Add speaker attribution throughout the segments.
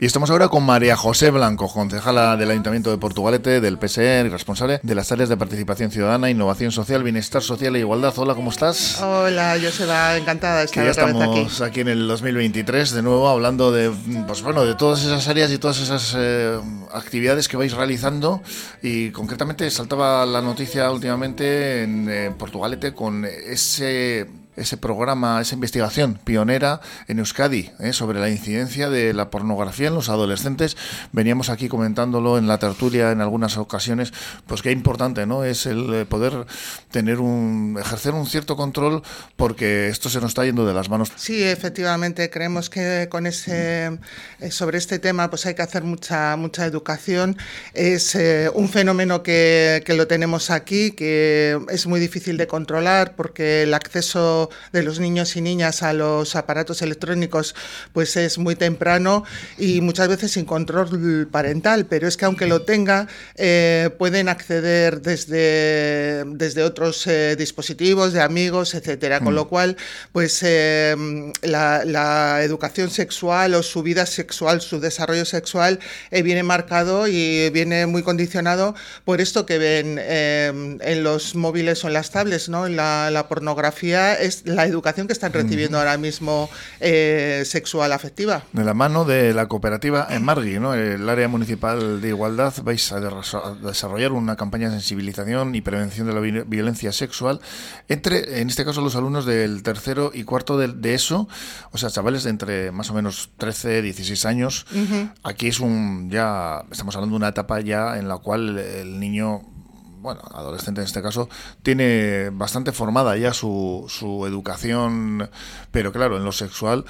Speaker 1: Y estamos ahora con María José Blanco, concejala del Ayuntamiento de Portugalete, del PSE y responsable de las áreas de participación ciudadana, innovación social, bienestar social e igualdad. Hola, ¿cómo estás?
Speaker 2: Hola, yo Joseba, encantada de estar
Speaker 1: ya
Speaker 2: otra
Speaker 1: estamos
Speaker 2: vez aquí.
Speaker 1: aquí. en el 2023 de nuevo hablando de, pues bueno, de todas esas áreas y todas esas eh, actividades que vais realizando y concretamente saltaba la noticia últimamente en eh, Portugalete con ese ese programa, esa investigación pionera en Euskadi ¿eh? sobre la incidencia de la pornografía en los adolescentes. Veníamos aquí comentándolo en la tertulia en algunas ocasiones, pues qué importante no es el eh, poder tener un ejercer un cierto control porque esto se nos está yendo de las manos.
Speaker 2: Sí, efectivamente, creemos que con ese eh, sobre este tema pues hay que hacer mucha mucha educación. Es un fenómeno que, que lo tenemos aquí, que es muy difícil de controlar porque el acceso de los niños y niñas a los aparatos electrónicos pues es muy temprano y muchas veces sin control parental, pero es que aunque lo tenga, eh, pueden acceder desde, desde otros eh, dispositivos, de amigos, etcétera. Con mm. lo cual, pues eh, la, la, educación sexual o su vida sexual, su desarrollo sexual, eh, viene marcado y viene muy condicionado por esto que ven eh, en los móviles o en las tablets, ¿no? La, la pornografía es la educación que están recibiendo ahora mismo eh, sexual afectiva.
Speaker 1: De la mano de la cooperativa en Margui, ¿no? el área municipal de igualdad, vais a, desarrollar una campaña de sensibilización y prevención de la violencia sexual entre, en este caso, los alumnos del tercero y cuarto de, de eso, o sea, chavales de entre más o menos 13, 16 años. Uh -huh. Aquí es un, ya, estamos hablando de una etapa ya en la cual el niño bueno, adolescente en este caso, tiene bastante formada ya su, su educación, pero claro, en lo sexual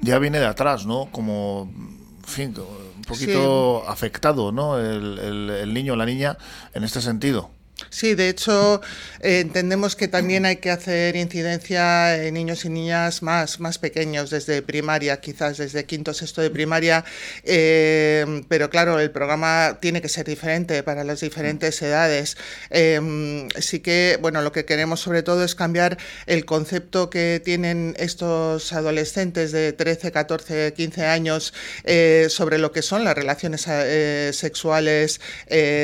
Speaker 1: ya viene de atrás, ¿no? Como, en fin, un poquito sí. afectado, ¿no? El, el, el niño o la niña en este sentido.
Speaker 2: Sí, de hecho, eh, entendemos que también hay que hacer incidencia en niños y niñas más, más pequeños, desde primaria, quizás desde quinto sexto de primaria, eh, pero claro, el programa tiene que ser diferente para las diferentes edades. Eh, sí que, bueno, lo que queremos sobre todo es cambiar el concepto que tienen estos adolescentes de 13, 14, 15 años eh, sobre lo que son las relaciones sexuales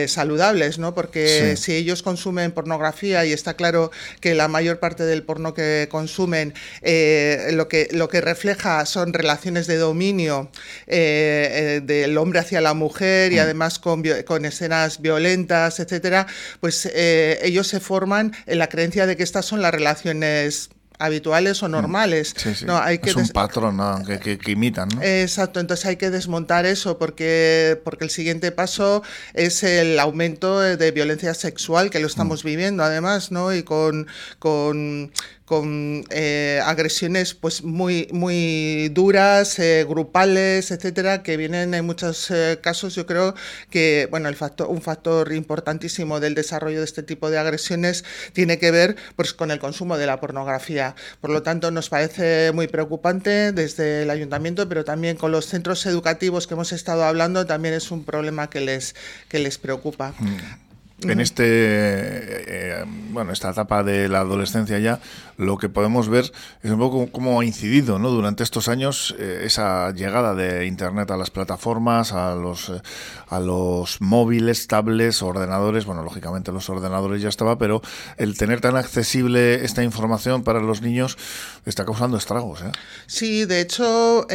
Speaker 2: saludables, ¿no? Porque sí. si ellos consumen pornografía y está claro que la mayor parte del porno que consumen eh, lo, que, lo que refleja son relaciones de dominio eh, eh, del hombre hacia la mujer y mm. además con, con, escenas violentas, etcétera, pues ellos se forman en la creencia de que estas son las relaciones habituales o mm. normales.
Speaker 1: Sí, sí. No, hay que es un patrón ¿no? que, que, que, imitan. ¿no?
Speaker 2: Exacto, entonces hay que desmontar eso porque, porque el siguiente paso es el aumento de violencia sexual que lo estamos mm. viviendo además, ¿no? Y con, con con eh, agresiones pues muy muy duras, eh, grupales, etcétera, que vienen en muchos eh, casos, yo creo que bueno, el factor, un factor importantísimo del desarrollo de este tipo de agresiones tiene que ver pues con el consumo de la pornografía. Por lo tanto, nos parece muy preocupante desde el ayuntamiento, pero también con los centros educativos que hemos estado hablando, también es un problema que les que les preocupa.
Speaker 1: Mm en este eh, bueno esta etapa de la adolescencia ya lo que podemos ver es un poco cómo ha incidido ¿no? durante estos años eh, esa llegada de internet a las plataformas a los eh, a los móviles tablets ordenadores bueno lógicamente los ordenadores ya estaba pero el tener tan accesible esta información para los niños está causando estragos ¿eh?
Speaker 2: sí de hecho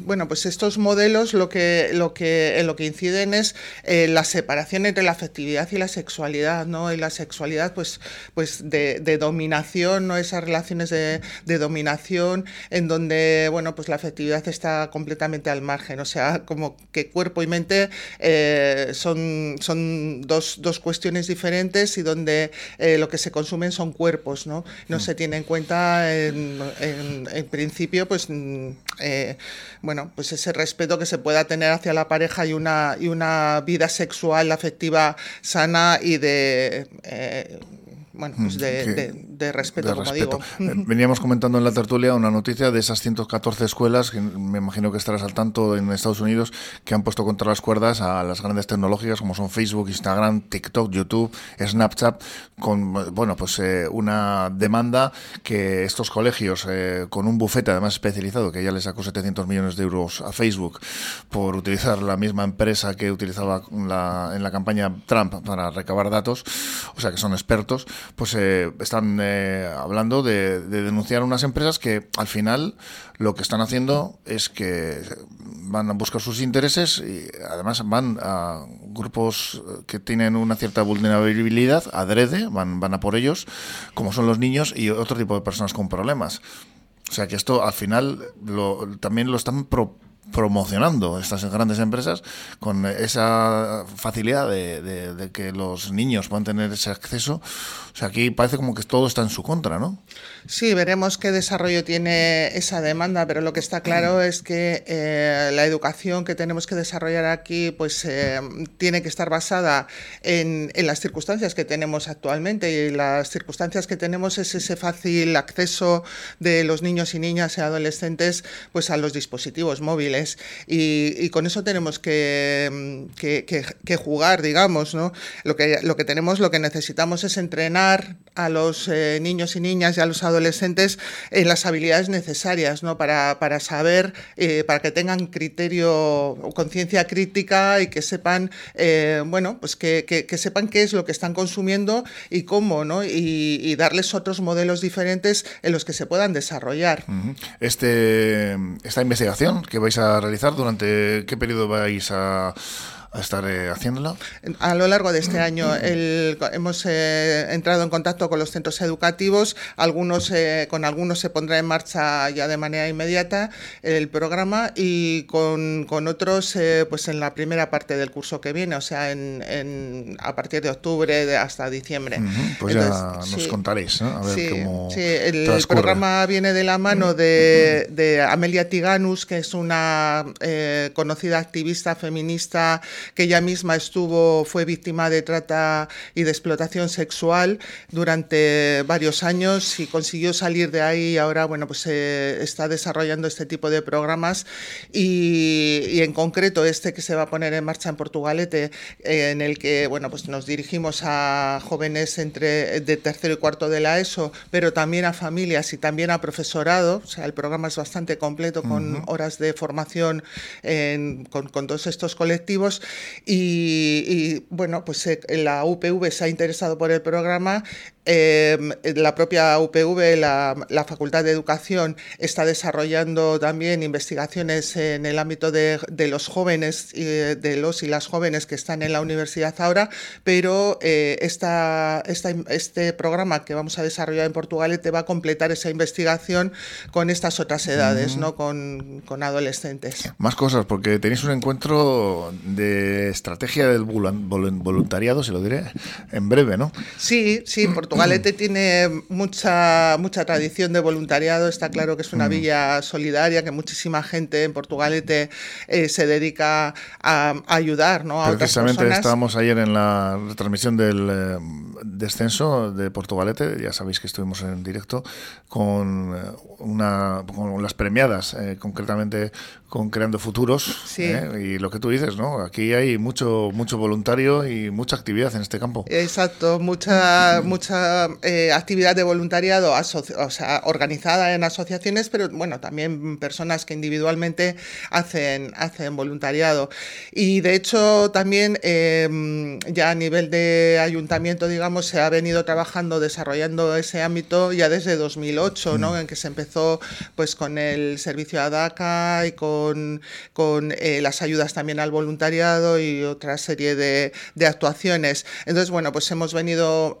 Speaker 2: bueno pues estos modelos lo que lo que en lo que inciden es la separación entre la afectividad afectividad y la sexualidad, ¿no? Y la sexualidad, pues, pues de, de dominación, ¿no? Esas relaciones de, de, dominación en donde, bueno, pues la afectividad está completamente al margen, o sea, como que cuerpo y mente eh, son, son dos, dos, cuestiones diferentes y donde eh, lo que se consumen son cuerpos, ¿no? No mm. se tiene en cuenta, en, en, en principio, pues, eh, bueno, pues ese respeto que se pueda tener hacia la pareja y una, y una vida sexual afectiva sana y de eh, bueno, pues mm, de, respeto, como digo.
Speaker 1: Eh, veníamos comentando en la tertulia una noticia de esas 114 escuelas, que me imagino que estarás al tanto en Estados Unidos, que han puesto contra las cuerdas a las grandes tecnológicas como son Facebook, Instagram, TikTok, YouTube, Snapchat, con bueno pues eh, una demanda que estos colegios, eh, con un bufete además especializado, que ya le sacó 700 millones de euros a Facebook por utilizar la misma empresa que utilizaba la, en la campaña Trump para recabar datos, o sea que son expertos, pues eh, están eh, hablando de, denunciar unas empresas que al final lo que están haciendo es que van a buscar sus intereses y además van a grupos que tienen una cierta vulnerabilidad, adrede, van, van a por ellos, como son los niños y otro tipo de personas con problemas. O sea que esto al final lo, también lo están promocionando estas grandes empresas con esa facilidad de, de, que los niños puedan tener ese acceso. O sea, aquí parece como que todo está en su contra, ¿no?
Speaker 2: Sí, veremos qué desarrollo tiene esa demanda, pero lo que está claro es que eh, la educación que tenemos que desarrollar aquí pues eh, tiene que estar basada en, en, las circunstancias que tenemos actualmente y las circunstancias que tenemos es ese fácil acceso de los niños y niñas y adolescentes pues a los dispositivos móviles y, con eso tenemos que, que, jugar, digamos, ¿no? Lo que, tenemos, lo que necesitamos es entrenar a los eh, niños y niñas y a los adolescentes adolescentes en las habilidades necesarias ¿no? para, para saber, eh, para que tengan criterio o conciencia crítica y que sepan, eh, bueno, pues que, que, sepan qué es lo que están consumiendo y cómo, ¿no? Y, darles otros modelos diferentes en los que se puedan desarrollar.
Speaker 1: este, esta investigación que vais a realizar, ¿durante qué periodo vais a a estar eh, haciéndolo?
Speaker 2: A lo largo de este año hemos eh, entrado en contacto con los centros educativos, algunos eh, con algunos se pondrá en marcha ya de manera inmediata el programa y con, con otros pues en la primera parte del curso que viene, o sea, en, a partir de octubre hasta diciembre.
Speaker 1: Pues ya nos contaréis, ¿no? A ver
Speaker 2: sí, cómo sí, el, programa viene de la mano de, de Amelia Tiganus, que es una conocida activista feminista que ella misma estuvo, fue víctima de trata y de explotación sexual durante varios años y consiguió salir de ahí y ahora, bueno, pues eh, está desarrollando este tipo de programas. Y, en concreto este que se va a poner en marcha en Portugalete, eh, en el que, bueno, pues nos dirigimos a jóvenes entre de tercero y cuarto de la ESO, pero también a familias y también a profesorado, o sea, el programa es bastante completo con horas de formación con, con todos estos colectivos y, bueno, pues eh, la UPV se ha interesado por el programa Em, la propia UPV, la, Facultad de Educación, está desarrollando también investigaciones en el ámbito de, los jóvenes, de los y las jóvenes que están en la universidad ahora, pero eh, esta, este programa que vamos a desarrollar en Portugal te va a completar esa investigación con estas otras edades, ¿no? Con, adolescentes.
Speaker 1: Más cosas, porque tenéis un encuentro de estrategia del voluntariado, se lo diré, en breve, ¿no?
Speaker 2: Sí, sí, Portugal Portugalete tiene mucha, mucha tradición de voluntariado, está claro que es una villa solidaria, que muchísima gente en Portugalete eh, se dedica a, ayudar ¿no?
Speaker 1: a Precisamente estábamos ayer en la retransmisión del eh, descenso de Portugalete, ya sabéis que estuvimos en directo con, eh, una, con las premiadas, concretamente con Creando Futuros, y lo que tú dices, ¿no? aquí hay mucho, mucho voluntario y mucha actividad en este campo.
Speaker 2: Exacto, mucha, mucha eh, actividad de voluntariado o sea, organizada en asociaciones, pero bueno, también personas que individualmente hacen, hacen voluntariado. Y de hecho también em, ya a nivel de ayuntamiento, digamos, se ha venido trabajando, desarrollando ese ámbito ya desde 2008, ¿no? Mm. En que se empezó pues con el servicio ADACA y con, con eh, las ayudas también al voluntariado y otra serie de, de actuaciones. Entonces, bueno, pues hemos venido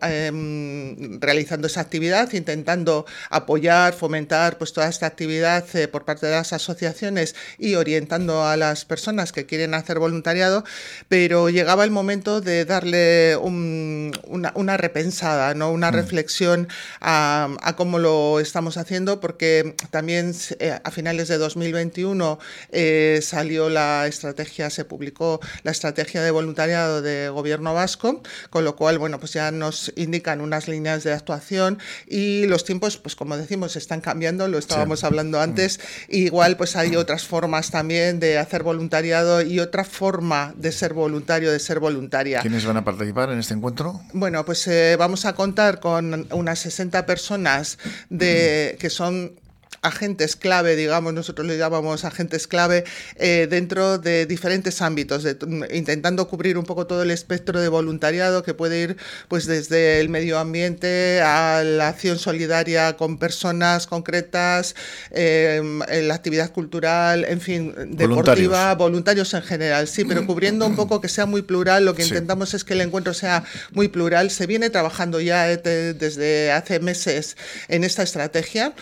Speaker 2: em, realizando esa actividad, intentando apoyar, fomentar pues, toda esta actividad eh, por parte de las asociaciones y orientando a las personas que quieren hacer voluntariado, pero llegaba el momento de darle una, repensada, ¿no? una mm. reflexión a, cómo lo estamos haciendo, porque también eh, a finales de 2021 eh, salió la estrategia, se publicó la estrategia de voluntariado de gobierno vasco, con lo cual, bueno, pues ya nos indican una unas líneas de actuación y los tiempos, pues como decimos, están cambiando, lo estábamos hablando antes, igual pues hay otras formas también de hacer voluntariado y otra forma de ser voluntario, de ser voluntaria.
Speaker 1: ¿Quiénes van a participar en este encuentro?
Speaker 2: Bueno, pues eh, vamos a contar con unas 60 personas de, que son agentes clave, digamos, nosotros le llamamos agentes clave, eh, dentro de diferentes ámbitos, intentando cubrir un poco todo el espectro de voluntariado que puede ir pues desde el medio ambiente a la acción solidaria con personas concretas, eh, la actividad cultural, en fin, deportiva, voluntarios. en general, sí, pero cubriendo un poco que sea muy plural, lo que intentamos es que el encuentro sea muy plural. Se viene trabajando ya eh, desde hace meses en esta estrategia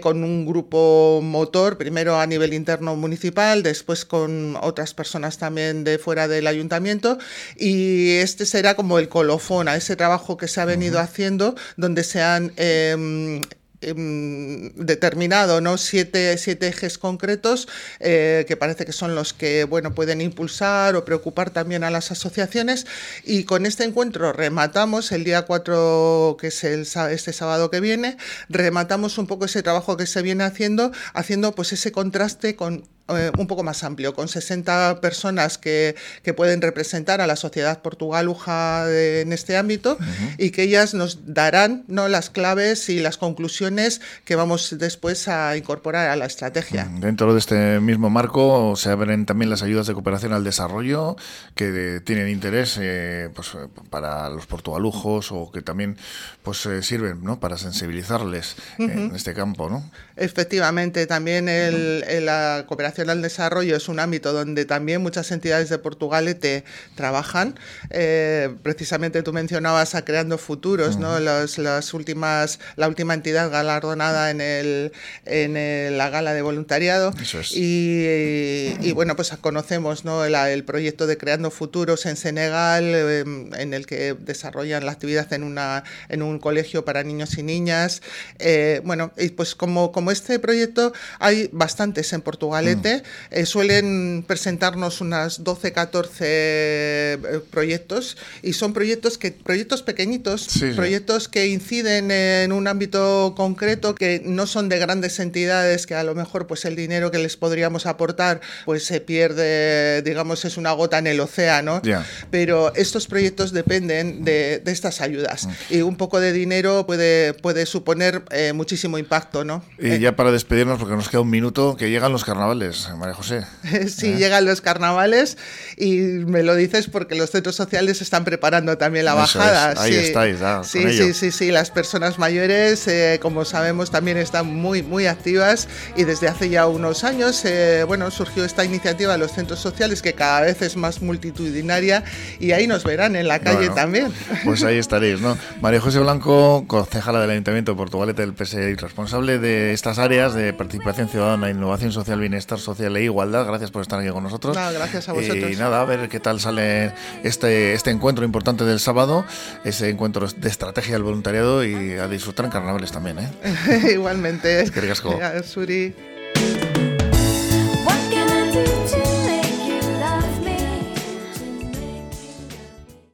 Speaker 2: con un grupo motor, primero a nivel interno municipal, después con otras personas también de fuera del ayuntamiento, y este será como el colofón a ese trabajo que se ha venido haciendo, donde se han em, determinado ¿no? siete, siete ejes concretos eh, que parece que son los que bueno, pueden impulsar o preocupar también a las asociaciones y con este encuentro rematamos el día 4 que es el, este sábado que viene rematamos un poco ese trabajo que se viene haciendo haciendo pues ese contraste con eh, un poco más amplio, con 60 personas que, que, pueden representar a la sociedad portugaluja en este ámbito y que ellas nos darán ¿no? las claves y las conclusiones que vamos después a incorporar a la estrategia.
Speaker 1: Mm, dentro de este mismo marco se abren también las ayudas de cooperación al desarrollo que tienen interés eh, pues, para los portugalujos o que también pues, eh, sirven ¿no? para sensibilizarles en este campo. ¿no?
Speaker 2: Efectivamente, también el, la cooperación al desarrollo es un ámbito donde también muchas entidades de Portugalete trabajan. Eh, precisamente tú mencionabas a Creando Futuros, ¿no? las últimas, la última entidad galardonada en, el, en la gala de voluntariado. y, bueno, pues conocemos ¿no? el, proyecto de Creando Futuros en Senegal, em, en el que desarrollan la actividad en, una, en un colegio para niños y niñas. Eh, bueno, y pues como, como este proyecto hay bastantes en Portugalete. Eh, suelen presentarnos unas 12, 14 eh, proyectos y son proyectos que proyectos pequeñitos, proyectos que inciden en un ámbito concreto que no son de grandes entidades que a lo mejor pues el dinero que les podríamos aportar pues se pierde, digamos, es una gota en el océano, pero estos proyectos dependen de, estas ayudas mm. y un poco de dinero puede, puede suponer eh, muchísimo impacto, ¿no?
Speaker 1: Y ya para despedirnos, porque nos queda un minuto, que llegan los carnavales. María José.
Speaker 2: sí, ¿Eh? llegan los carnavales y me lo dices porque los centros sociales están preparando también la bajada.
Speaker 1: Ahí estáis,
Speaker 2: sí, sí, sí, sí, las personas mayores, eh, como sabemos, también están muy, muy activas y desde hace ya unos años, eh, bueno, surgió esta iniciativa de los centros sociales que cada vez es más multitudinaria y ahí nos verán en la calle también.
Speaker 1: Pues ahí estaréis, ¿no? María José Blanco, concejala del Ayuntamiento de Portugalete del PSE y responsable de estas áreas de participación ciudadana, innovación social, bienestar social e igualdad. Gracias por estar aquí con nosotros.
Speaker 2: gracias a vosotros.
Speaker 1: Y nada, a ver qué tal sale este, este encuentro importante del sábado, ese encuentro de estrategia del voluntariado y a disfrutar en carnavales también. ¿eh?
Speaker 2: Igualmente.
Speaker 1: Es que
Speaker 2: Suri.